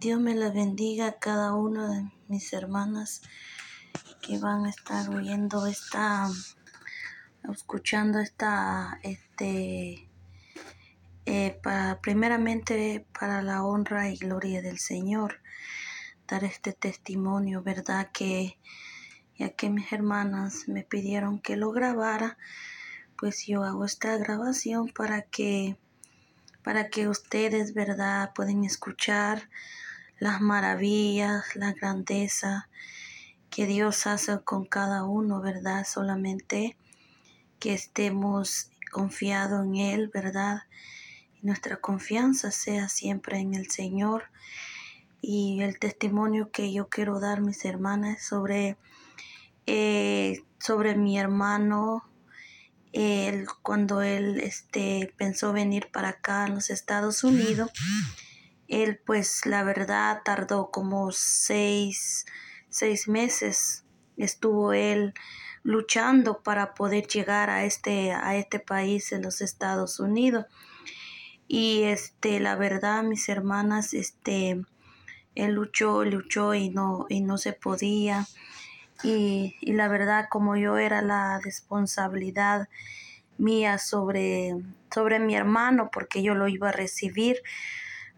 Dios me la bendiga a cada una de mis hermanas que van a estar oyendo esta, escuchando esta, este, eh, para, primeramente para la honra y gloria del Señor, dar este testimonio, ¿verdad? Que ya que mis hermanas me pidieron que lo grabara, pues yo hago esta grabación para que para que ustedes, ¿verdad?, pueden escuchar las maravillas, la grandeza que Dios hace con cada uno, ¿verdad? Solamente que estemos confiados en Él, ¿verdad? Y nuestra confianza sea siempre en el Señor. Y el testimonio que yo quiero dar, mis hermanas, sobre, eh, sobre mi hermano, él, cuando él este, pensó venir para acá, en los Estados Unidos, él pues la verdad tardó como seis, seis meses. Estuvo él luchando para poder llegar a este, a este país en los Estados Unidos. Y este, la verdad, mis hermanas, este, él luchó, luchó y no, y no se podía. Y, y la verdad, como yo era la responsabilidad mía sobre, sobre mi hermano, porque yo lo iba a recibir,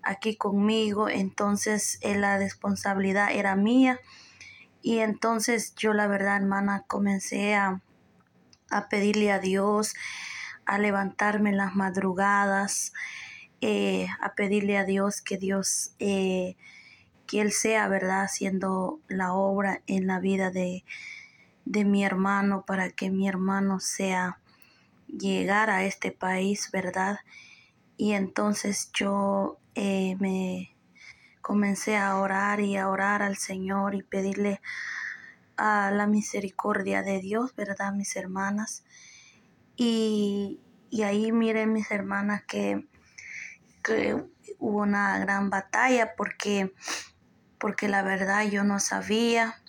aquí conmigo, entonces eh, la responsabilidad era mía. Y entonces yo la verdad, hermana, comencé a, a pedirle a Dios, a levantarme en las madrugadas, eh, a pedirle a Dios que Dios, eh, que Él sea, ¿verdad?, haciendo la obra en la vida de, de mi hermano para que mi hermano sea llegar a este país, ¿verdad? Y entonces yo eh, me comencé a orar y a orar al Señor y pedirle a la misericordia de Dios, ¿verdad, mis hermanas? Y, ahí miren mis hermanas que, hubo una gran batalla porque, porque la verdad yo no sabía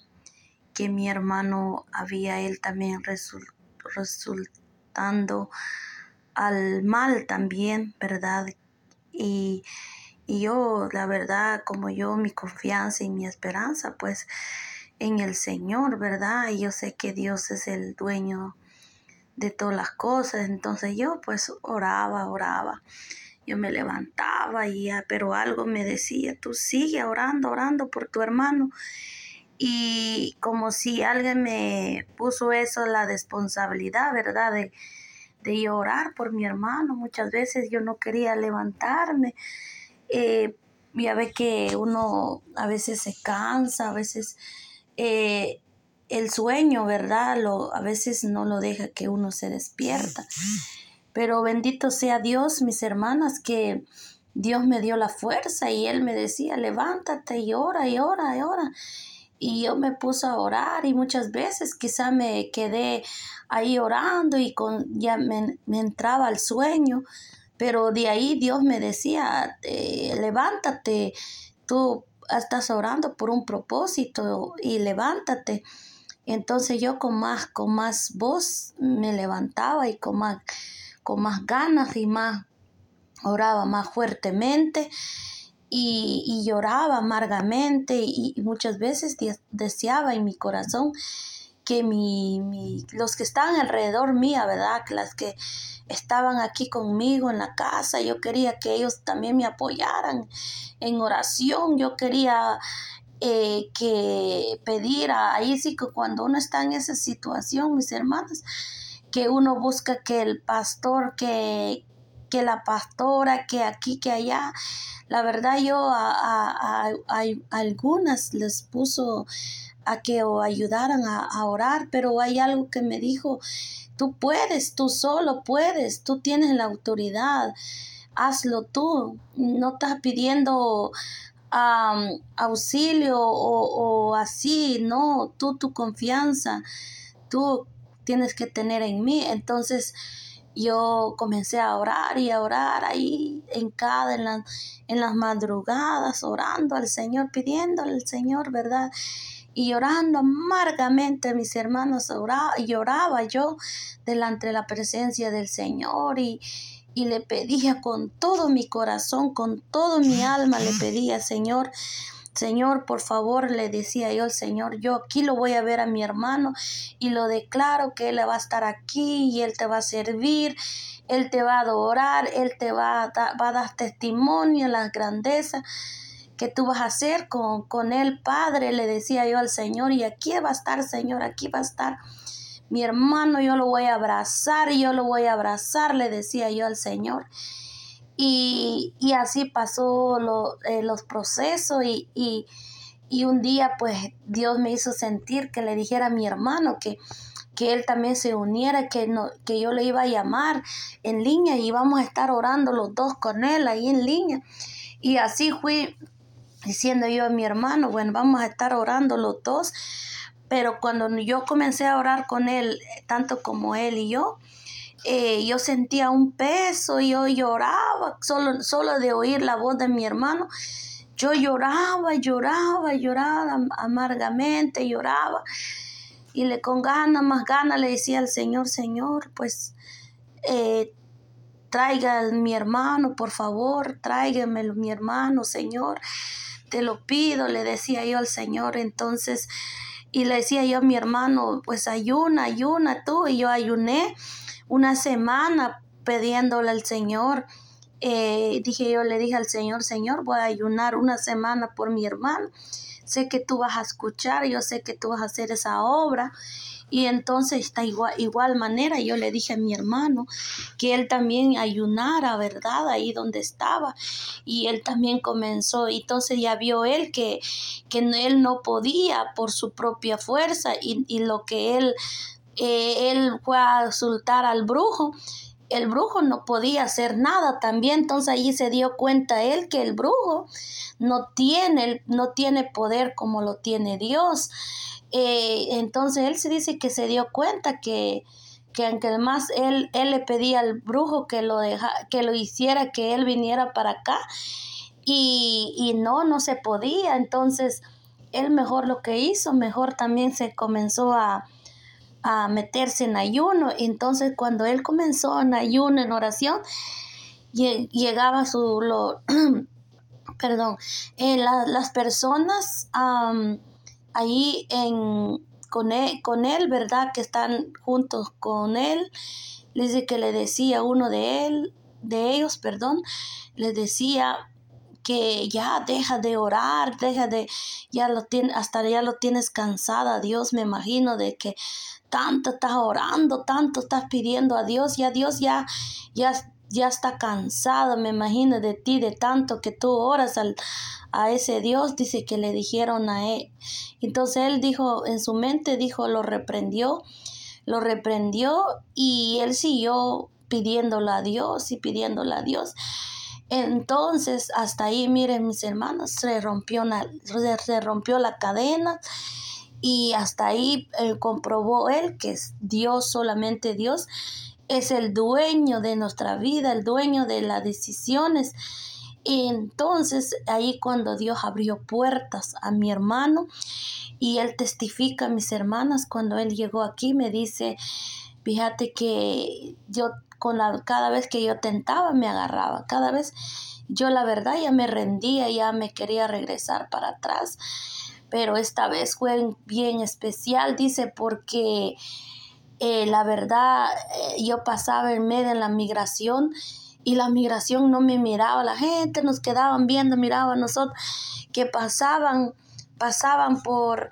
que mi hermano había él también resultando al mal también, ¿verdad? Y, yo, la verdad, como yo, mi confianza y mi esperanza, pues en el Señor, ¿verdad? Y yo sé que Dios es el dueño de todas las cosas. Entonces yo pues oraba, oraba. Yo me levantaba y pero algo me decía, tú sigue orando, orando por tu hermano. Y como si alguien me puso eso, la responsabilidad, ¿verdad? De, de orar por mi hermano. Muchas veces yo no quería levantarme. Eh, ya ve que uno a veces se cansa, a veces eh, el sueño, ¿verdad? Lo, a veces no lo deja que uno se despierta. Pero bendito sea Dios, mis hermanas, que Dios me dio la fuerza y Él me decía, levántate y ora y ora y ora y yo me puse a orar y muchas veces quizá me quedé ahí orando y con, ya me, entraba el sueño, pero de ahí Dios me decía, eh, levántate, tú estás orando por un propósito y levántate. Entonces yo con más, con más voz me levantaba y con más, con más ganas y más oraba más fuertemente y, lloraba amargamente y, muchas veces deseaba en mi corazón que mi, los que estaban alrededor mía, ¿verdad? Las que estaban aquí conmigo en la casa, yo quería que ellos también me apoyaran en oración, yo quería eh, que pedir ahí sí que cuando uno está en esa situación, mis hermanos, que uno busca que el pastor, que, que la pastora, que aquí, que allá. La verdad yo a, algunas les puso a que o ayudaran a, orar, pero hay algo que me dijo, tú puedes, tú solo puedes, tú tienes la autoridad, hazlo tú, no estás pidiendo auxilio o, así, no, tú tu confianza, tú tienes que tener en mí. Entonces, yo comencé a orar y a orar ahí en cada, en, en las madrugadas, orando al Señor, pidiéndole al Señor, ¿verdad? Y llorando amargamente, mis hermanos, oraba, lloraba yo delante de la presencia del Señor y, y le pedía con todo mi corazón, con todo mi alma, le pedía, Señor, Señor, por favor, le decía yo al Señor, yo aquí lo voy a ver a mi hermano y lo declaro que Él va a estar aquí y Él te va a servir, Él te va a adorar, Él te va a, va a dar testimonio, las grandezas que tú vas a hacer con, con Él, Padre, le decía yo al Señor, y aquí va a estar, Señor, aquí va a estar mi hermano, yo lo voy a abrazar, yo lo voy a abrazar, le decía yo al Señor. Y, así pasó eh, los procesos y, y, un día pues Dios me hizo sentir que le dijera a mi hermano que, que él también se uniera, que, no, que yo le iba a llamar en línea y íbamos a estar orando los dos con él ahí en línea. Y así fui diciendo yo a mi hermano, bueno, vamos a estar orando los dos. Pero cuando yo comencé a orar con él, tanto como él y yo, eh, yo sentía un peso, yo lloraba, solo, solo de oír la voz de mi hermano, yo lloraba, lloraba, lloraba amargamente, lloraba. Y le con ganas, más ganas le decía al Señor, Señor, pues eh, traiga a mi hermano, por favor, tráigame mi hermano, Señor, te lo pido, le decía yo al Señor. Entonces, y le decía yo a mi hermano, pues ayuna, ayuna tú, y yo ayuné una semana pidiéndole al Señor. Eh, dije yo, le dije al Señor, Señor, voy a ayunar una semana por mi hermano. Sé que tú vas a escuchar, yo sé que tú vas a hacer esa obra. Y entonces, está igual, igual manera, yo le dije a mi hermano que él también ayunara, ¿verdad? Ahí donde estaba. Y él también comenzó. Y entonces ya vio él que, que él no podía por su propia fuerza y, y lo que él eh, él fue a insultar al brujo. El brujo no podía hacer nada también, entonces allí se dio cuenta él que el brujo no tiene, no tiene poder como lo tiene Dios. Eh, entonces él se dice que se dio cuenta que, que aunque además él, él le pedía al brujo que lo, deja, que lo hiciera, que él viniera para acá, y, y no, no se podía. Entonces él mejor lo que hizo, mejor también se comenzó a, a meterse en ayuno. Entonces cuando él comenzó en ayuno, en oración, llegaba su, lo, perdón, eh, las personas ahí en, con, él, con él, ¿verdad? Que están juntos con él. Les dice que le decía uno de él, de ellos, perdón, le decía que ya deja de orar, deja de, ya lo tiene, hasta ya lo tienes cansada, Dios me imagino de que tanto estás orando, tanto estás pidiendo a Dios, ya Dios ya, ya, ya está cansado, me imagino, de ti, de tanto que tú oras al, a ese Dios, dice que le dijeron a él. Entonces él dijo, en su mente dijo, lo reprendió, lo reprendió y él siguió pidiéndole a Dios y pidiéndole a Dios. Entonces, hasta ahí, miren mis hermanos, se rompió, se rompió la cadena y hasta ahí eh, comprobó él que Dios, solamente Dios, es el dueño de nuestra vida, el dueño de las decisiones. Y entonces ahí cuando Dios abrió puertas a mi hermano y él testifica a mis hermanas cuando él llegó aquí, me dice, fíjate que yo con la, cada vez que yo tentaba me agarraba, cada vez yo la verdad ya me rendía, ya me quería regresar para atrás pero esta vez fue bien especial, dice, porque eh, la verdad eh, yo pasaba en medio de la migración y la migración no me miraba, la gente nos quedaban viendo, miraba a nosotros que pasaban, pasaban por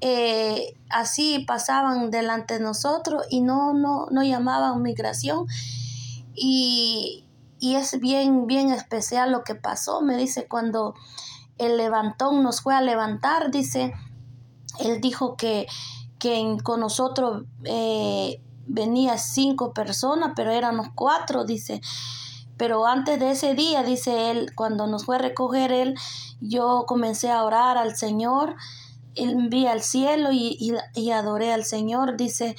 eh, así, pasaban delante de nosotros y no, no, no llamaban migración. Y, y es bien, bien especial lo que pasó, me dice, cuando el levantón nos fue a levantar, dice, él dijo que, que con nosotros eh, venía cinco personas, pero éramos cuatro, dice. Pero antes de ese día, dice él, cuando nos fue a recoger él, yo comencé a orar al Señor, vi al cielo y, y, y adoré al Señor, dice,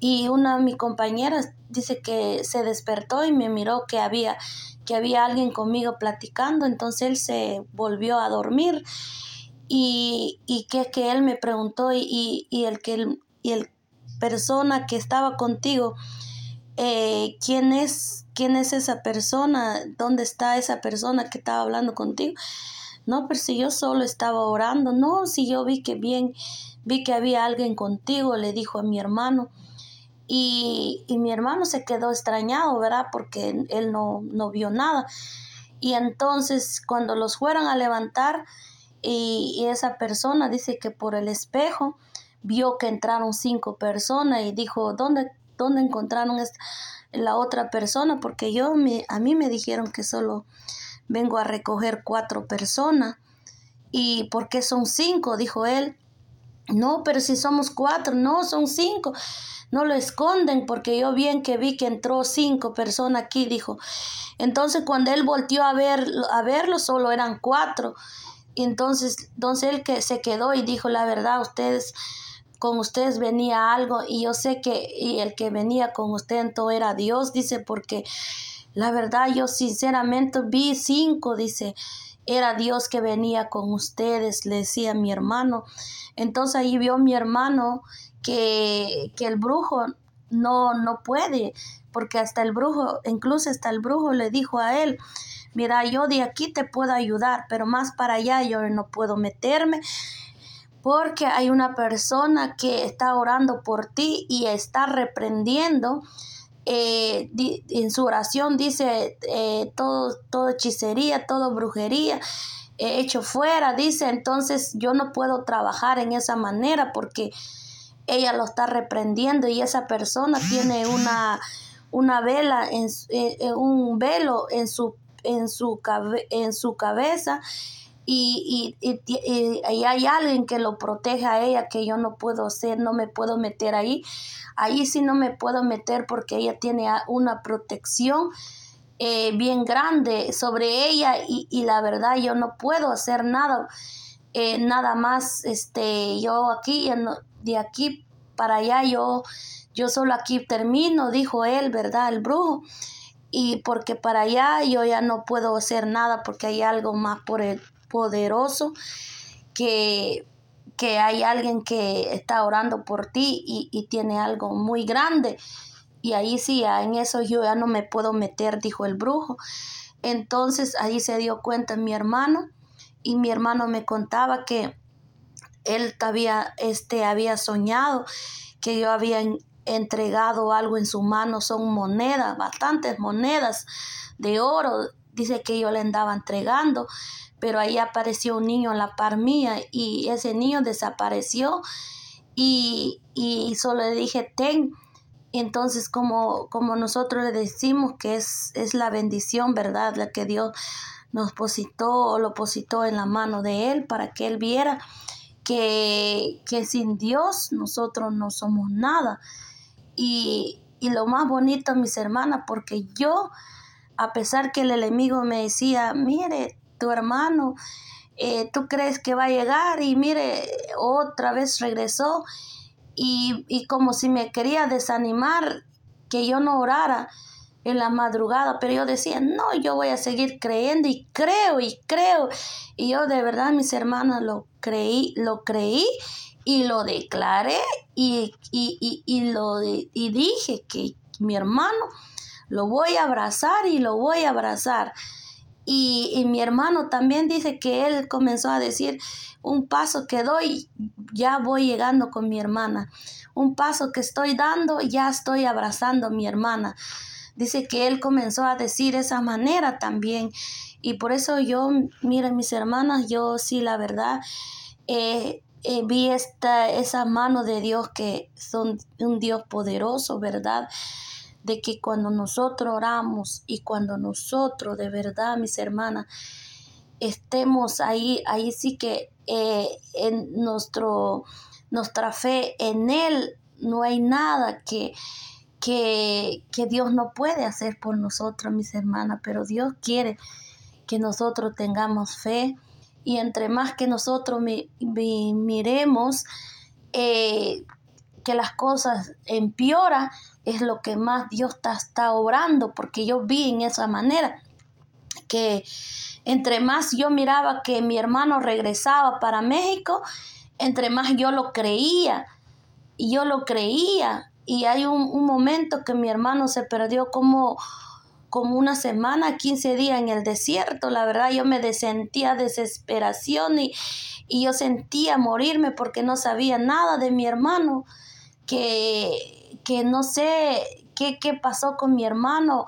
y una de mis compañeras dice que se despertó y me miró que había que había alguien conmigo platicando, entonces él se volvió a dormir y, y que, que él me preguntó y, y, el que y el persona que estaba contigo eh, quién es, quién es esa persona, dónde está esa persona que estaba hablando contigo. No, pero si yo solo estaba orando, no, si yo vi que bien, vi que había alguien contigo, le dijo a mi hermano. Y, mi hermano se quedó extrañado, ¿verdad? Porque él no, no vio nada. Y entonces cuando los fueron a levantar, y, esa persona dice que por el espejo vio que entraron cinco personas y dijo, ¿dónde, dónde encontraron esta, la otra persona? Porque yo, me, a mí me dijeron que solo vengo a recoger cuatro personas. ¿Y por qué son cinco? Dijo él. No, pero si somos cuatro, no, son cinco. No lo esconden porque yo bien que vi que entró cinco personas aquí, dijo. Entonces cuando él volteó a, ver, a verlo, solo eran cuatro. Entonces, entonces él que se quedó y dijo la verdad, ustedes, con ustedes venía algo y yo sé que y el que venía con usted todo era Dios, dice, porque la verdad yo sinceramente vi cinco, dice, era Dios que venía con ustedes, le decía mi hermano. Entonces ahí vio mi hermano que, que el brujo no, no puede, porque hasta el brujo, incluso hasta el brujo le dijo a él, mira, yo de aquí te puedo ayudar, pero más para allá yo no puedo meterme porque hay una persona que está orando por ti y está reprendiendo. Eh, en su oración dice eh, todo, todo hechicería, todo brujería hecho fuera, dice, entonces yo no puedo trabajar en esa manera porque ella lo está reprendiendo y esa persona tiene una, una vela, en, eh, un velo en su en su, en su cabeza y, y, hay alguien que lo protege a ella que yo no puedo hacer, no me puedo meter ahí. Ahí sí no me puedo meter porque ella tiene una protección eh, bien grande sobre ella y, la verdad yo no puedo hacer nada, eh, nada más, este, yo aquí, de aquí para allá, yo, yo solo aquí termino, dijo él, ¿verdad? El brujo y porque para allá yo ya no puedo hacer nada porque hay algo más poderoso que, que hay alguien que está orando por ti y, y tiene algo muy grande. Y ahí sí, en eso yo ya no me puedo meter, dijo el brujo. Entonces ahí se dio cuenta mi hermano y mi hermano me contaba que él había, este, había soñado que yo había entregado algo en su mano, son monedas, bastantes monedas de oro, dice que yo le andaba entregando, pero ahí apareció un niño en la par mía y ese niño desapareció y, y solo le dije, ten, entonces como, como nosotros le decimos que es, es la bendición, ¿verdad? La que Dios nos positó o lo positó en la mano de él para que él viera que, que sin Dios nosotros no somos nada. Y, lo más bonito, mis hermanas, porque yo, a pesar que el enemigo me decía, mire, tu hermano, eh, tú crees que va a llegar y mire, otra vez regresó y, y como si me quería desanimar que yo no orara en la madrugada, pero yo decía, no, yo voy a seguir creyendo y creo y creo. Y yo de verdad, mis hermanas, lo creí, lo creí y lo declaré y, y, lo y dije que mi hermano lo voy a abrazar y lo voy a abrazar. Y, y, mi hermano también dice que él comenzó a decir, un paso que doy, ya voy llegando con mi hermana. Un paso que estoy dando, ya estoy abrazando a mi hermana. Dice que él comenzó a decir esa manera también. Y por eso yo, miren mis hermanas, yo sí, la verdad, eh, eh, vi esta, esa mano de Dios que son un Dios poderoso, ¿verdad? De que cuando nosotros oramos y cuando nosotros, de verdad, mis hermanas, estemos ahí, ahí sí que eh, en nuestro, nuestra fe en Él no hay nada que, que, que Dios no puede hacer por nosotros, mis hermanas, pero Dios quiere que nosotros tengamos fe, y entre más que nosotros miremos eh, que las cosas empeoran, es lo que más Dios está, está obrando, porque yo vi en esa manera que entre más yo miraba que mi hermano regresaba para México, entre más yo lo creía, y yo lo creía, y hay un, momento que mi hermano se perdió como como una semana, 15 días en el desierto. La verdad, yo me sentía desesperación y, y, yo sentía morirme porque no sabía nada de mi hermano, que, que no sé qué, qué pasó con mi hermano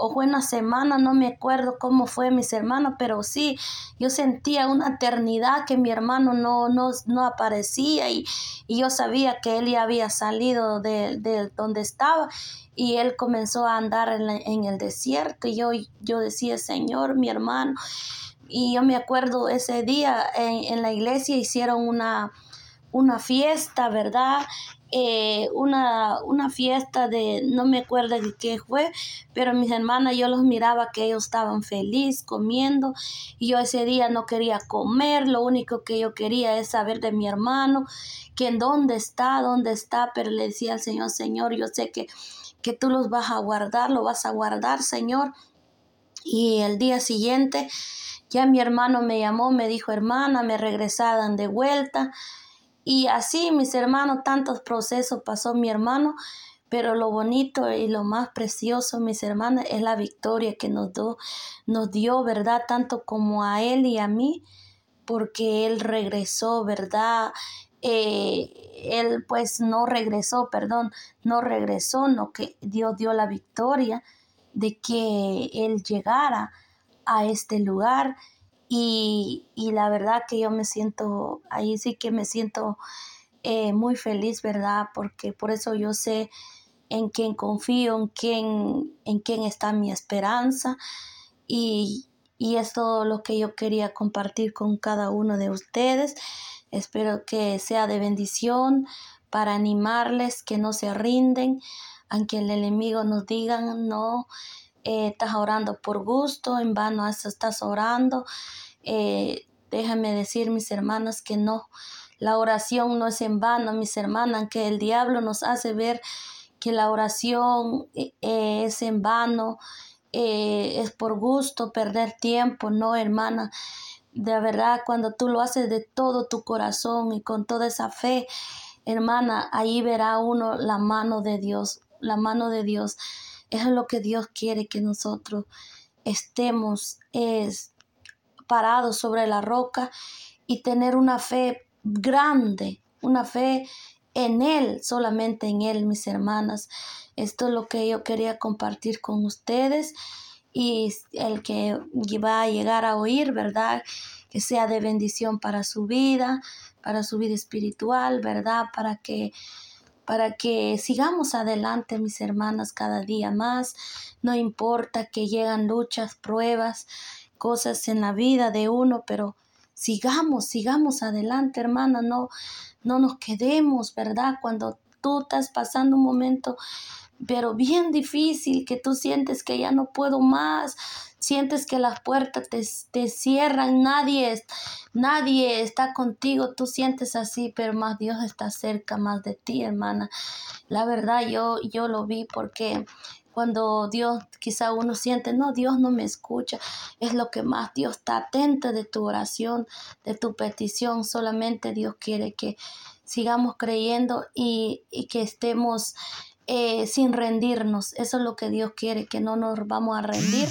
o fue una semana, no me acuerdo cómo fue mis hermanos, pero sí, yo sentía una eternidad que mi hermano no, no, no aparecía y, y, yo sabía que él ya había salido de, de, donde estaba y él comenzó a andar en, el desierto y yo, yo decía, Señor, mi hermano, y yo me acuerdo ese día en, en la iglesia hicieron una, una fiesta, ¿verdad? Eh, una, una fiesta de, no me acuerdo de qué fue, pero mis hermanas yo los miraba que ellos estaban felices comiendo y yo ese día no quería comer, lo único que yo quería es saber de mi hermano, que en dónde está, dónde está, pero le decía al Señor, Señor, yo sé que, que tú los vas a guardar, lo vas a guardar, Señor. Y el día siguiente ya mi hermano me llamó, me dijo, hermana, me regresaban de vuelta. Y así, mis hermanos, tantos procesos pasó mi hermano, pero lo bonito y lo más precioso, mis hermanos, es la victoria que nos, do, nos dio, ¿verdad? Tanto como a él y a mí, porque él regresó, ¿verdad? Eh, él pues no regresó, perdón, no regresó, no que Dios dio la victoria de que él llegara a este lugar y, la verdad que yo me siento, ahí sí que me siento eh, muy feliz, ¿verdad? Porque por eso yo sé en quién confío, en quién, en quién está mi esperanza. Y, y es todo lo que yo quería compartir con cada uno de ustedes. Espero que sea de bendición para animarles, que no se rinden, aunque el enemigo nos diga, no, eh, estás orando por gusto, en vano estás orando. Eh, déjame decir, mis hermanas, que no, la oración no es en vano, mis hermanas, que el diablo nos hace ver que la oración eh, es en vano, es por gusto, perder tiempo, no, hermana. De verdad, cuando tú lo haces de todo tu corazón y con toda esa fe, hermana, ahí verá uno la mano de Dios, la mano de Dios. Es lo que Dios quiere que nosotros estemos es, parados sobre la roca y tener una fe grande, una fe en Él, solamente en Él, mis hermanas. Esto es lo que yo quería compartir con ustedes y el que va a llegar a oír, ¿verdad? Que sea de bendición para su vida, para su vida espiritual, ¿verdad? Para que para que sigamos adelante, mis hermanas, cada día más. No importa que llegan luchas, pruebas, cosas en la vida de uno, pero sigamos, sigamos adelante, hermana, no, no nos quedemos, ¿verdad? Cuando tú estás pasando un momento, pero bien difícil, que tú sientes que ya no puedo más, sientes que las puertas te, te cierran, nadie, nadie está contigo, tú sientes así, pero más Dios está cerca más de ti, hermana. La verdad, yo, yo lo vi porque cuando Dios, quizá uno siente, no, Dios no me escucha, es lo que más Dios está atento de tu oración, de tu petición, solamente Dios quiere que sigamos creyendo y, y que estemos eh, sin rendirnos. Eso es lo que Dios quiere, que no nos vamos a rendir,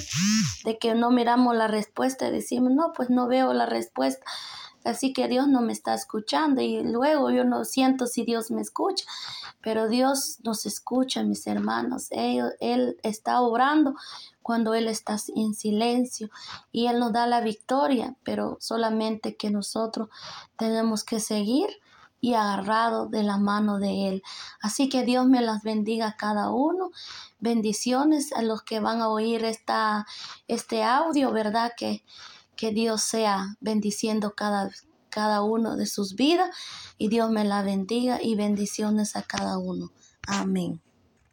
de que no miramos la respuesta y decimos, no, pues no veo la respuesta. Así que Dios no me está escuchando y luego yo no siento si Dios me escucha, pero Dios nos escucha, mis hermanos. Él, él está obrando cuando Él está en silencio y Él nos da la victoria, pero solamente que nosotros tenemos que seguir y agarrado de la mano de Él. Así que Dios me las bendiga a cada uno. Bendiciones a los que van a oír esta, este audio, ¿verdad? Que, que Dios sea bendiciendo cada, cada uno de sus vidas y Dios me la bendiga y bendiciones a cada uno. Amén.